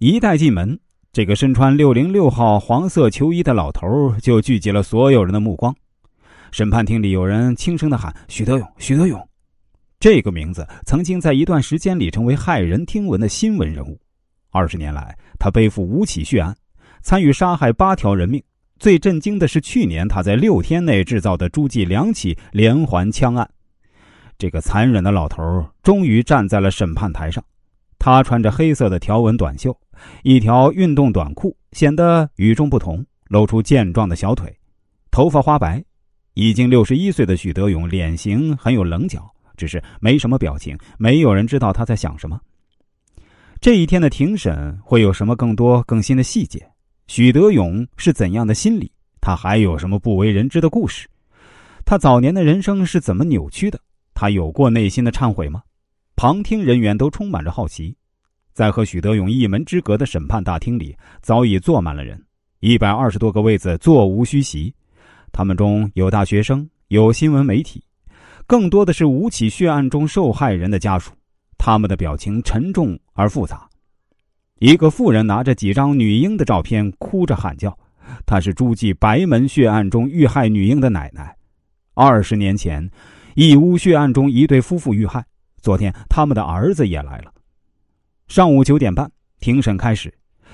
一带进门，这个身穿六零六号黄色球衣的老头就聚集了所有人的目光。审判厅里有人轻声的喊：“许德勇，许德勇。”这个名字曾经在一段时间里成为骇人听闻的新闻人物。二十年来，他背负五起血案，参与杀害八条人命。最震惊的是，去年他在六天内制造的诸暨两起连环枪案。这个残忍的老头终于站在了审判台上。他穿着黑色的条纹短袖，一条运动短裤，显得与众不同，露出健壮的小腿，头发花白。已经六十一岁的许德勇脸型很有棱角，只是没什么表情，没有人知道他在想什么。这一天的庭审会有什么更多更新的细节？许德勇是怎样的心理？他还有什么不为人知的故事？他早年的人生是怎么扭曲的？他有过内心的忏悔吗？旁听人员都充满着好奇。在和许德勇一门之隔的审判大厅里，早已坐满了人，一百二十多个位子座无虚席。他们中有大学生，有新闻媒体，更多的是五起血案中受害人的家属。他们的表情沉重而复杂。一个妇人拿着几张女婴的照片，哭着喊叫：“她是诸暨白门血案中遇害女婴的奶奶。二十年前，义乌血案中一对夫妇遇害。昨天，他们的儿子也来了。”上午九点半，庭审开始，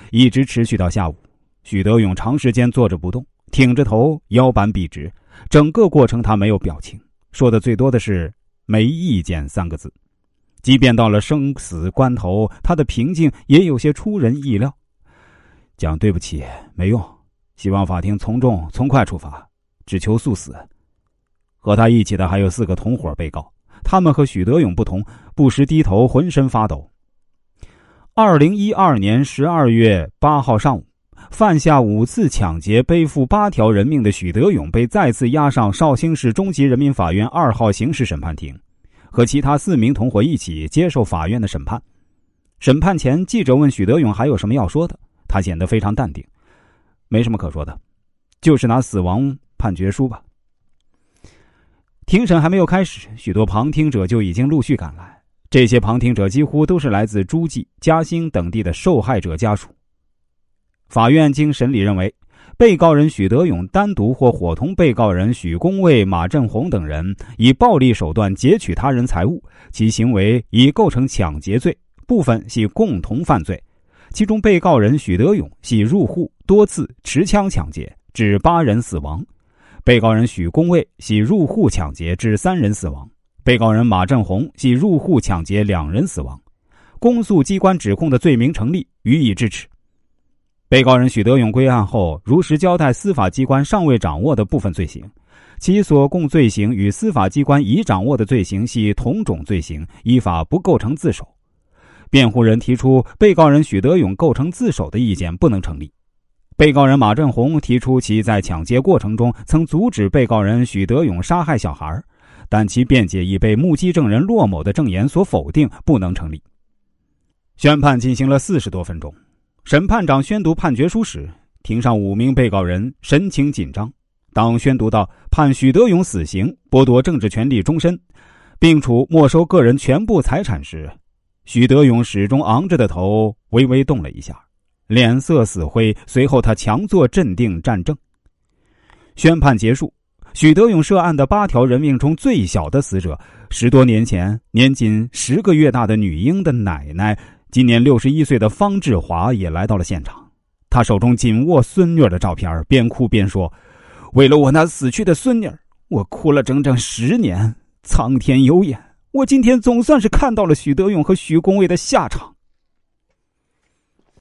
一直持续到下午。许德勇长时间坐着不动。挺着头，腰板笔直，整个过程他没有表情，说的最多的是“没意见”三个字。即便到了生死关头，他的平静也有些出人意料。讲对不起没用，希望法庭从重从快处罚，只求速死。和他一起的还有四个同伙被告，他们和许德勇不同，不时低头，浑身发抖。二零一二年十二月八号上午。犯下五次抢劫、背负八条人命的许德勇被再次押上绍兴市中级人民法院二号刑事审判庭，和其他四名同伙一起接受法院的审判。审判前，记者问许德勇还有什么要说的，他显得非常淡定，没什么可说的，就是拿死亡判决书吧。庭审还没有开始，许多旁听者就已经陆续赶来，这些旁听者几乎都是来自诸暨、嘉兴等地的受害者家属。法院经审理认为，被告人许德勇单独或伙同被告人许公卫、马振宏等人以暴力手段劫取他人财物，其行为已构成抢劫罪，部分系共同犯罪。其中，被告人许德勇系入户多次持枪抢劫，致八人死亡；被告人许公卫系入户抢劫，致三人死亡；被告人马振宏系入户抢劫，两人死亡。公诉机关指控的罪名成立，予以支持。被告人许德勇归案后，如实交代司法机关尚未掌握的部分罪行，其所供罪行与司法机关已掌握的罪行系同种罪行，依法不构成自首。辩护人提出被告人许德勇构成自首的意见不能成立。被告人马振宏提出其在抢劫过程中曾阻止被告人许德勇杀害小孩，但其辩解已被目击证人骆某的证言所否定，不能成立。宣判进行了四十多分钟。审判长宣读判决书时，庭上五名被告人神情紧张。当宣读到判许德勇死刑、剥夺政治权利终身，并处没收个人全部财产时，许德勇始终昂着的头微微动了一下，脸色死灰。随后，他强作镇定，站正。宣判结束。许德勇涉案的八条人命中最小的死者，十多年前年仅十个月大的女婴的奶奶。今年六十一岁的方志华也来到了现场，他手中紧握孙女的照片，边哭边说：“为了我那死去的孙女，我哭了整整十年。苍天有眼，我今天总算是看到了许德勇和许公卫的下场。”